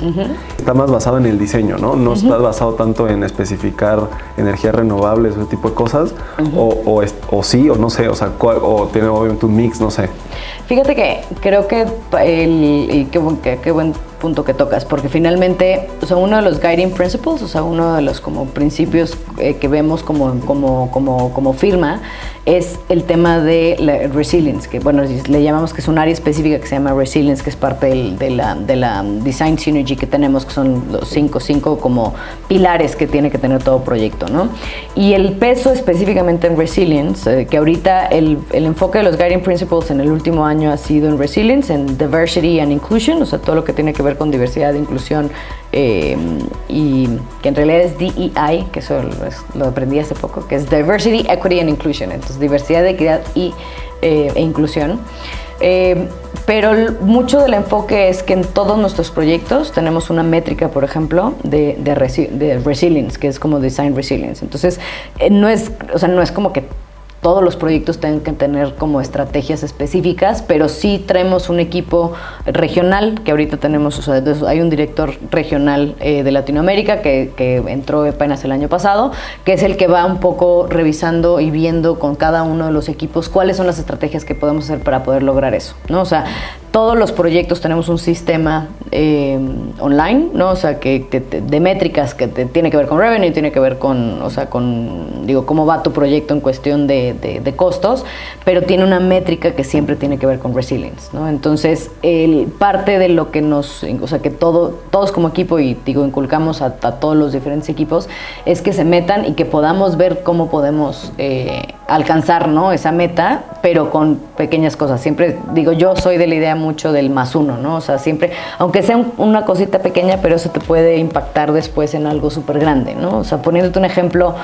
Está más basado en el diseño, ¿no? No está basado tanto en especificar energías renovables ese tipo de cosas. o, o, o sí, o no sé, o sea, o tiene obviamente un mix, no sé. Fíjate que creo que el, y qué, buen, qué- qué buen punto que tocas, porque finalmente, o sea, uno de los guiding principles, o sea, uno de los como principios eh, que vemos como, como, como, como firma, es el tema de la resilience, que bueno, le llamamos que es un área específica que se llama resilience, que es parte del- de, la, de la design synergy que tenemos, que son los cinco, cinco como pilares que tiene que tener todo proyecto, ¿no? Y el peso específicamente en resilience, eh, que ahorita el, el enfoque de los guiding principles en el último año ha sido en resilience, en diversity and inclusion, o sea, todo lo que tiene que ver con diversidad inclusión, eh, y que en realidad es DEI, que eso lo, lo aprendí hace poco, que es diversity, equity and inclusion, entonces diversidad, equidad y, eh, e inclusión. Eh, pero mucho del enfoque es que en todos nuestros proyectos tenemos una métrica, por ejemplo, de, de, resi- de resilience, que es como design resilience. Entonces, eh, no es, o sea, no es como que todos los proyectos tengan que tener como estrategias específicas, pero sí traemos un equipo regional, que ahorita tenemos, hay un director regional eh, de Latinoamérica que, que entró apenas el año pasado, que es el que va un poco revisando y viendo con cada uno de los equipos cuáles son las estrategias que podemos hacer para poder lograr eso, ¿no? O sea, todos los proyectos tenemos un sistema eh, online, ¿no? O sea, que, te- de métricas que te- tiene que ver con revenue, tiene que ver con, o sea, con, digo, cómo va tu proyecto en cuestión de, costos, pero tiene una métrica que siempre tiene que ver con resilience, ¿no? Entonces, el, parte de lo que nos, o sea, que todo, todos como equipo, y digo, inculcamos a, a todos los diferentes equipos, es que se metan y que podamos ver cómo podemos eh, alcanzar, ¿no? Esa meta, pero con pequeñas cosas. Siempre digo, yo soy de la idea mucho del más uno, ¿no? O sea, siempre, aunque sea un- una cosita pequeña, pero eso te puede impactar después en algo súper grande, ¿no? O sea, poniéndote un ejemplo,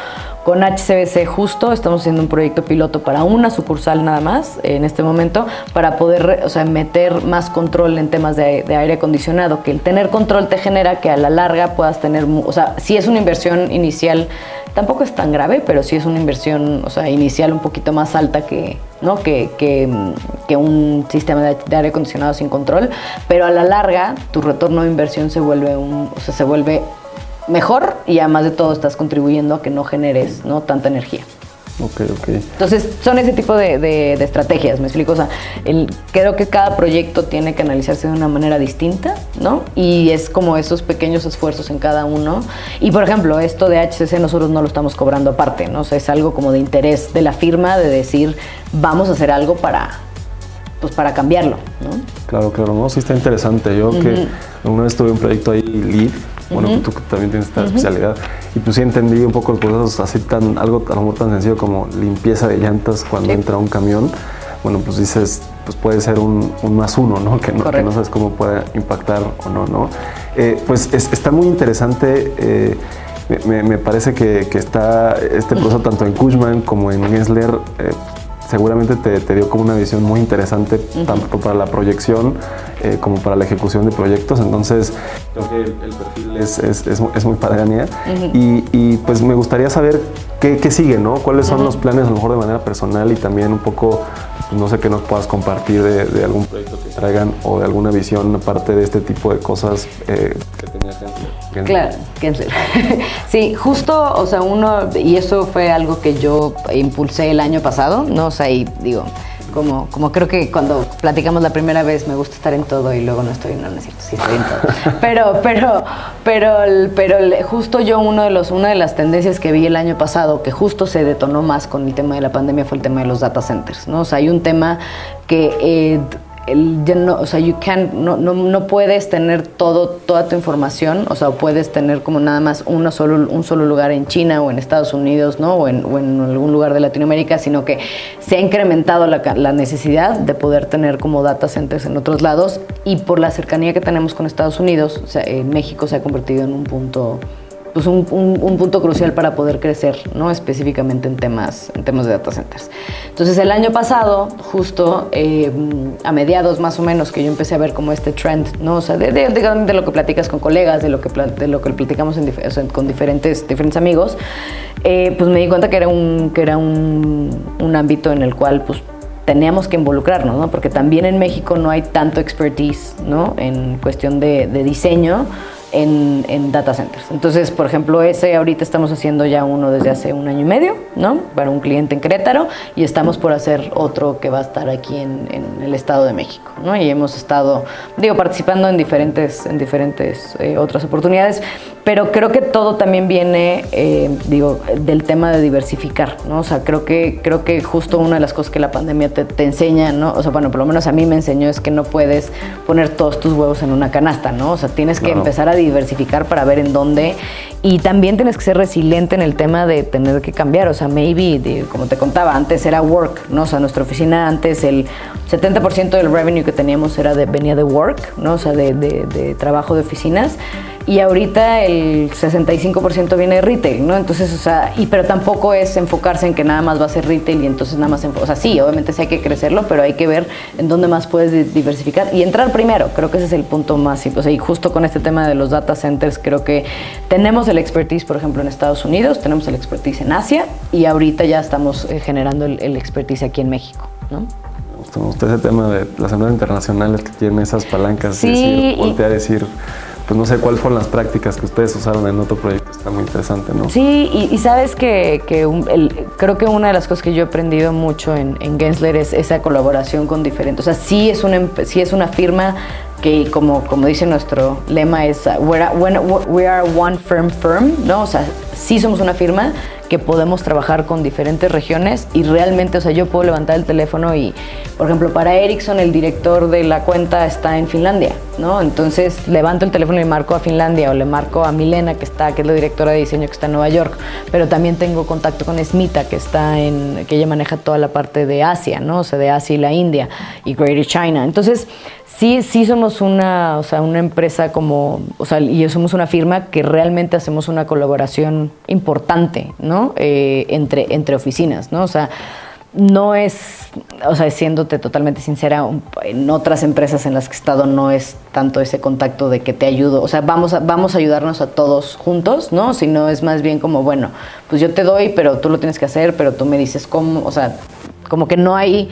con HCBC justo estamos haciendo un proyecto piloto para una sucursal nada más en este momento, para poder, o sea, meter más control en temas de, aire acondicionado, que el tener control te genera que a la larga puedas tener, o sea, si es una inversión inicial, tampoco es tan grave, pero sí es una inversión, o sea, inicial un poquito más alta que, ¿no? que, que, mm, que un sistema de, de aire acondicionado sin control, pero a la larga tu retorno de inversión se vuelve un, o sea, se vuelve mejor y además de todo estás contribuyendo a que no generes ¿no? tanta energía. Ok, ok. Entonces, son ese tipo de, de- de estrategias, me explico. O sea, el- creo que cada proyecto tiene que analizarse de una manera distinta, ¿no? Y es como esos pequeños esfuerzos en cada uno. Y, por ejemplo, esto de HCC nosotros no lo estamos cobrando aparte, ¿no? O sea, es algo como de interés de la firma de decir, vamos a hacer algo para pues para cambiarlo, ¿no? Claro, claro, no, sí está interesante. Yo que una vez tuve un proyecto ahí lead, bueno, tú también tienes esta especialidad, y pues sí entendí un poco el proceso así tan, algo a lo mejor tan sencillo como limpieza de llantas cuando entra un camión. Bueno, pues dices, pues puede ser un, más uno, ¿no? Que, ¿no? que no sabes cómo puede impactar o no, ¿no? Eh, pues está muy interesante. Eh, me, parece que, está este proceso tanto en Cushman como en Gensler eh, seguramente te, dio como una visión muy interesante tanto para la proyección eh, como para la ejecución de proyectos. Entonces, creo que el, perfil es, es, es, muy padre, y, y, pues me gustaría saber qué, qué sigue, ¿no? ¿Cuáles son los planes a lo mejor de manera personal y también un poco no sé qué nos puedas compartir de, algún proyecto que traigan o de alguna visión aparte de este tipo de cosas eh, que tenía Gensler. Claro, Gensler. sí, justo, o sea, uno, y eso fue algo que yo impulsé el año pasado, ¿no? O sea, y digo, como, como creo que cuando platicamos la primera vez me gusta estar en todo y luego no estoy, no, no es cierto, sí estoy en todo. Pero, pero, pero, pero justo yo uno de los, una de las tendencias que vi el año pasado, que justo se detonó más con el tema de la pandemia, fue el tema de los data centers, ¿no? O sea, hay un tema que eh, el, no, o sea, you no, no, no, puedes tener todo, toda tu información, o sea, puedes tener como nada más uno solo, un solo lugar en China o en Estados Unidos, ¿no? O en, algún lugar de Latinoamérica, sino que se ha incrementado la, la, necesidad de poder tener como data centers en otros lados y por la cercanía que tenemos con Estados Unidos, o sea, México se ha convertido en un punto pues un, punto crucial para poder crecer, ¿no? Específicamente en temas, en temas de data centers. Entonces el año pasado, justo eh, a mediados más o menos, que yo empecé a ver como este trend, ¿no? O sea, de, de, lo que platicas con colegas, de lo que, de lo que platicamos con diferentes, diferentes amigos, eh, pues me di cuenta que era un, que era un, un ámbito en el cual pues teníamos que involucrarnos, ¿no? Porque también en México no hay tanto expertise, ¿no? En cuestión de, de diseño en, data centers. Entonces, por ejemplo, ese ahorita estamos haciendo ya uno desde hace un año y medio, ¿no? Para un cliente en Querétaro y estamos por hacer otro que va a estar aquí en, el Estado de México, ¿no? Y hemos estado, digo, participando en diferentes, en diferentes eh, otras oportunidades, pero creo que todo también viene, eh, digo, del tema de diversificar, ¿no? O sea, creo que, creo que justo una de las cosas que la pandemia te, te enseña, ¿no? O sea, bueno, por lo menos a mí me enseñó es que no puedes poner todos tus huevos en una canasta, ¿no? O sea, tienes que empezar a diversificar para ver en dónde. Y también tienes que ser resiliente en el tema de tener que cambiar. O sea, maybe, como te contaba, antes era work, ¿no? O sea, nuestra oficina antes el 70% del revenue que teníamos era de, venía de work, ¿no? O sea, de, de trabajo de oficinas y ahorita el 65% viene de retail, ¿no? Entonces, o sea, y pero tampoco es enfocarse en que nada más va a ser retail y entonces nada más, o sea, sí, obviamente sí hay que crecerlo, pero hay que ver en dónde más puedes diversificar y entrar primero, creo que ese es el punto más, o sea, y justo con este tema de los data centers, creo que tenemos el expertise, por ejemplo, en Estados Unidos, tenemos el expertise en Asia y ahorita ya estamos eh, generando el, expertise aquí en México, ¿no? Ese tema de las empresas internacionales que tienen esas palancas, sí, decir, voltear a decir pues no sé cuáles fueron las prácticas que ustedes usaron en otro proyecto, está muy interesante, ¿no? Sí, y, sabes que, creo que una de las cosas que yo he aprendido mucho en, Gensler es esa colaboración con diferentes, o sea, sí es una, sí es una firma que como, como dice nuestro lema es uh, we are one firm firm, ¿no? O sea, sí somos una firma que podemos trabajar con diferentes regiones y realmente, o sea, yo puedo levantar el teléfono y, por ejemplo, para Ericsson el director de la cuenta está en Finlandia, ¿no? Entonces levanto el teléfono y marco a Finlandia o le marco a Milena que está, que es la directora de diseño que está en Nueva York, pero también tengo contacto con Smita que está en, que ella maneja toda la parte de Asia, ¿no? O sea, de Asia y la India y Greater China. Entonces, sí, sí somos una, o sea, una empresa como, o sea, y somos una firma que realmente hacemos una colaboración importante, ¿no? Eh, entre, entre oficinas, ¿no? O sea, no es, o sea, siéndote totalmente sincera, en otras empresas en las que he estado no es tanto ese contacto de que te ayudo, o sea, vamos a, vamos a ayudarnos a todos juntos, ¿no? Sino es más bien como, bueno, pues yo te doy, pero tú lo tienes que hacer, pero tú me dices cómo, o sea, como que no hay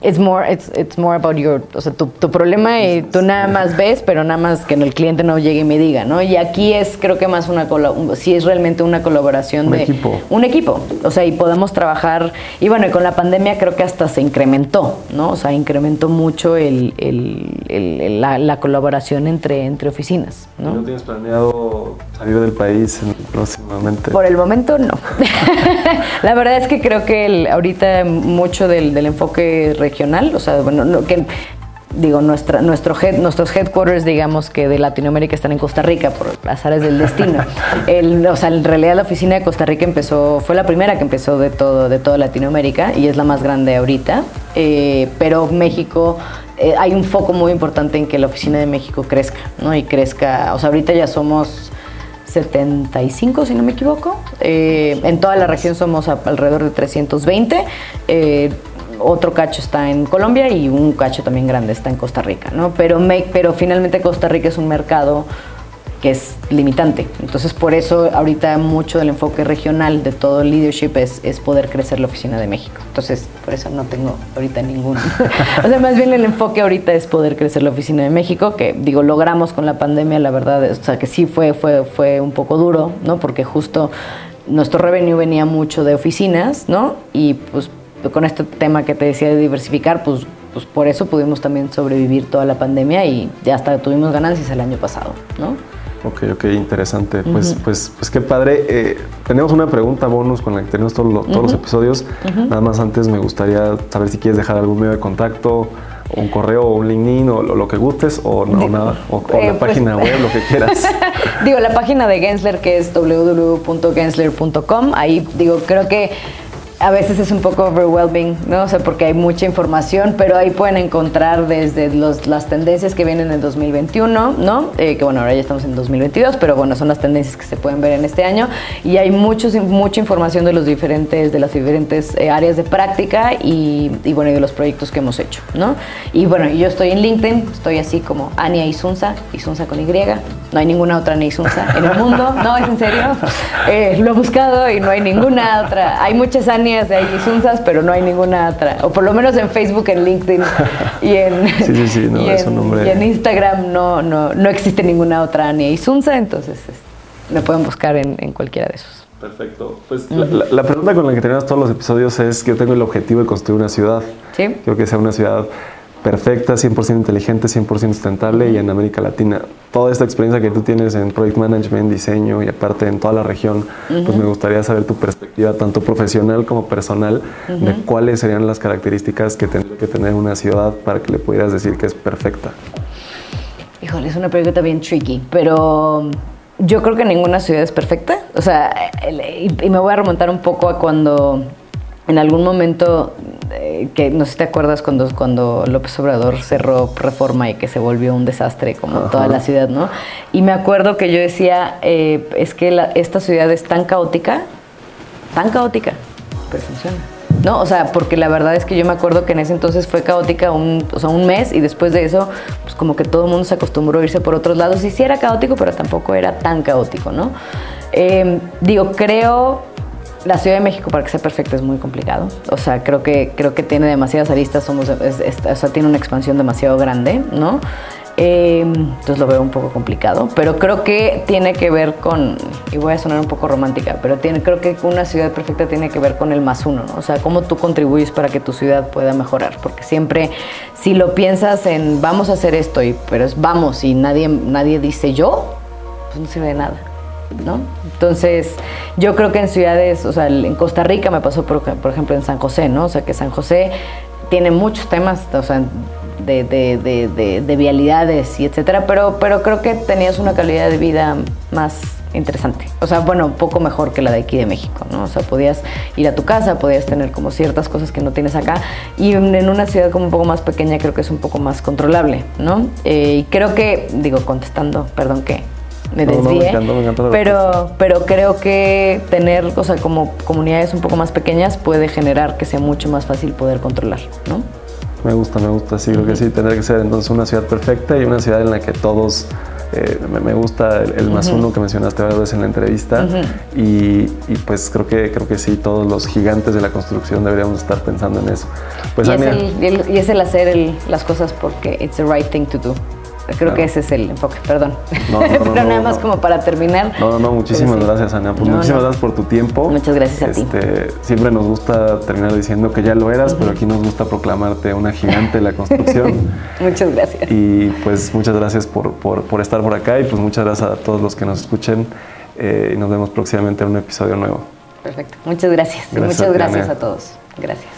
it's more, it's, it's more about your, o sea, tu, tu, problema y tú nada más ves, pero nada más que el cliente no llegue y me diga, ¿no? Y aquí es, creo que más una, sí es realmente una colaboración un de... Equipo. Un equipo. O sea, y podemos trabajar, y bueno, y con la pandemia creo que hasta se incrementó, ¿no? O sea, incrementó mucho el, el, el, la, la, colaboración entre, entre oficinas, ¿no? ¿No tienes planeado salir del país próximamente? Por el momento no. la verdad es que creo que ahorita mucho del, del enfoque regional, o sea, bueno, no, que digo, nuestra, nuestro head, nuestros headquarters, digamos, que de Latinoamérica están en Costa Rica por las áreas del destino. El, o sea, en realidad la oficina de Costa Rica empezó, fue la primera que empezó de todo, de toda Latinoamérica y es la más grande ahorita. Eh, pero México, eh, hay un foco muy importante en que la oficina de México crezca, ¿no? Y crezca, o sea, ahorita ya somos 75, si no me equivoco. Eh, en toda la región somos alrededor de 320 otro cacho está en Colombia y un cacho también grande está en Costa Rica, ¿no? Pero, pero finalmente Costa Rica es un mercado que es limitante. Entonces, por eso ahorita mucho del enfoque regional de todo el leadership es, es poder crecer la oficina de México. Entonces, por eso no tengo ahorita ningún... o sea, más bien el enfoque ahorita es poder crecer la oficina de México, que digo, logramos con la pandemia, la verdad, o sea, que sí fue, fue, fue un poco duro, ¿no? Porque justo nuestro revenue venía mucho de oficinas, ¿no? Y pues con este tema que te decía de diversificar, pues, pues por eso pudimos también sobrevivir toda la pandemia y ya hasta tuvimos ganancias el año pasado, ¿no? Ok, ok, interesante. Pues, pues, pues qué padre. Eh, tenemos una pregunta bonus con la que tenemos todos los episodios. Nada más antes me gustaría saber si quieres dejar algún medio de contacto, un correo o un LinkedIn o lo, que gustes o no, nada, o, eh, la pues, página web, lo que quieras. digo, la página de Gensler que es www.gensler.com. Ahí digo, creo que a veces es un poco overwhelming, ¿no? O sea, porque hay mucha información, pero ahí pueden encontrar desde los, las tendencias que vienen en 2021, ¿no? Eh, que bueno, ahora ya estamos en 2022, pero bueno, son las tendencias que se pueden ver en este año. Y hay muchos, mucha información de los diferentes, de las diferentes eh, áreas de práctica y, y, bueno, y de los proyectos que hemos hecho, ¿no? Y bueno, yo estoy en LinkedIn, estoy así como Ania Isunza, Isunza con Y. No hay ninguna otra Ania Isunza en el mundo, ¿no? ¿Es en serio? Eh, lo he buscado y no hay ninguna otra. Hay muchas Anias de ahí Sunzas, pero no hay ninguna otra. O por lo menos en Facebook, en LinkedIn y en, en, Instagram no, no, no existe ninguna otra Ania Isunza, entonces me pueden buscar en, cualquiera de esos. Perfecto. Pues la, pregunta con la que tenemos todos los episodios es que yo tengo el objetivo de construir una ciudad. Sí. Quiero que sea una ciudad perfecta, 100% inteligente, 100% sustentable y en América Latina. Toda esta experiencia que tú tienes en project management, diseño y aparte en toda la región, pues me gustaría saber tu perspectiva tanto profesional como personal de cuáles serían las características que tendría que tener una ciudad para que le pudieras decir que es perfecta. Híjole, es una pregunta bien tricky, pero yo creo que ninguna ciudad es perfecta. O sea, y me voy a remontar un poco a cuando en algún momento, eh, que no sé si te acuerdas cuando, cuando López Obrador cerró Reforma y que se volvió un desastre como toda la ciudad, ¿no? Y me acuerdo que yo decía, eh, es que esta ciudad es tan caótica, tan caótica, pero funciona. ¿no? O sea, porque la verdad es que yo me acuerdo que en ese entonces fue caótica un, o sea, un mes y después de eso, pues como que todo el mundo se acostumbró a irse por otros lados y sí era caótico, pero tampoco era tan caótico, ¿no? Eh, digo, creo la Ciudad de México para que sea perfecta es muy complicado. O sea, creo que, creo que tiene demasiadas aristas, somos, o sea, tiene una expansión demasiado grande, ¿no? Eh, entonces lo veo un poco complicado, pero creo que tiene que ver con, y voy a sonar un poco romántica, pero creo que una ciudad perfecta tiene que ver con el más uno, ¿no? O sea, cómo tú contribuyes para que tu ciudad pueda mejorar, porque siempre si lo piensas en vamos a hacer esto, y, pero es vamos y nadie, nadie dice yo, pues no sirve de nada. ¿No? Entonces, yo creo que en ciudades, o sea, en Costa Rica me pasó, por, ejemplo, en San José, ¿no? O sea, que San José tiene muchos temas, o sea, de, de, vialidades y etcétera, pero, pero creo que tenías una calidad de vida más interesante. O sea, bueno, poco mejor que la de aquí de México, ¿no? O sea, podías ir a tu casa, podías tener como ciertas cosas que no tienes acá. Y en una ciudad como un poco más pequeña creo que es un poco más controlable, ¿no? Eh, y creo que, digo, contestando, perdón que me desvié. pero, pero creo que tener, o sea, como comunidades un poco más pequeñas puede generar que sea mucho más fácil poder controlar, ¿no? Me gusta, me gusta, sí, creo que sí, tener que ser entonces una ciudad perfecta y una ciudad en la que todos eh, me, gusta el, más uno que mencionaste varias veces en la entrevista y, pues creo que creo que sí todos los gigantes de la construcción deberíamos estar pensando en eso. Pues y, es el, y, es el, hacer las cosas porque it's the right thing to do Creo que ese es el enfoque, perdón. No, Pero nada más como para terminar. No, no, no, muchísimas gracias, Ana. Pues muchísimas gracias por tu tiempo. Muchas gracias a ti. Este, siempre nos gusta terminar diciendo que ya lo eras, pero aquí nos gusta proclamarte una gigante de la construcción. muchas gracias. Y pues muchas gracias por, por, estar por acá y pues muchas gracias a todos los que nos escuchen eh, y nos vemos próximamente en un episodio nuevo. Perfecto. Muchas gracias. muchas gracias a todos. Gracias.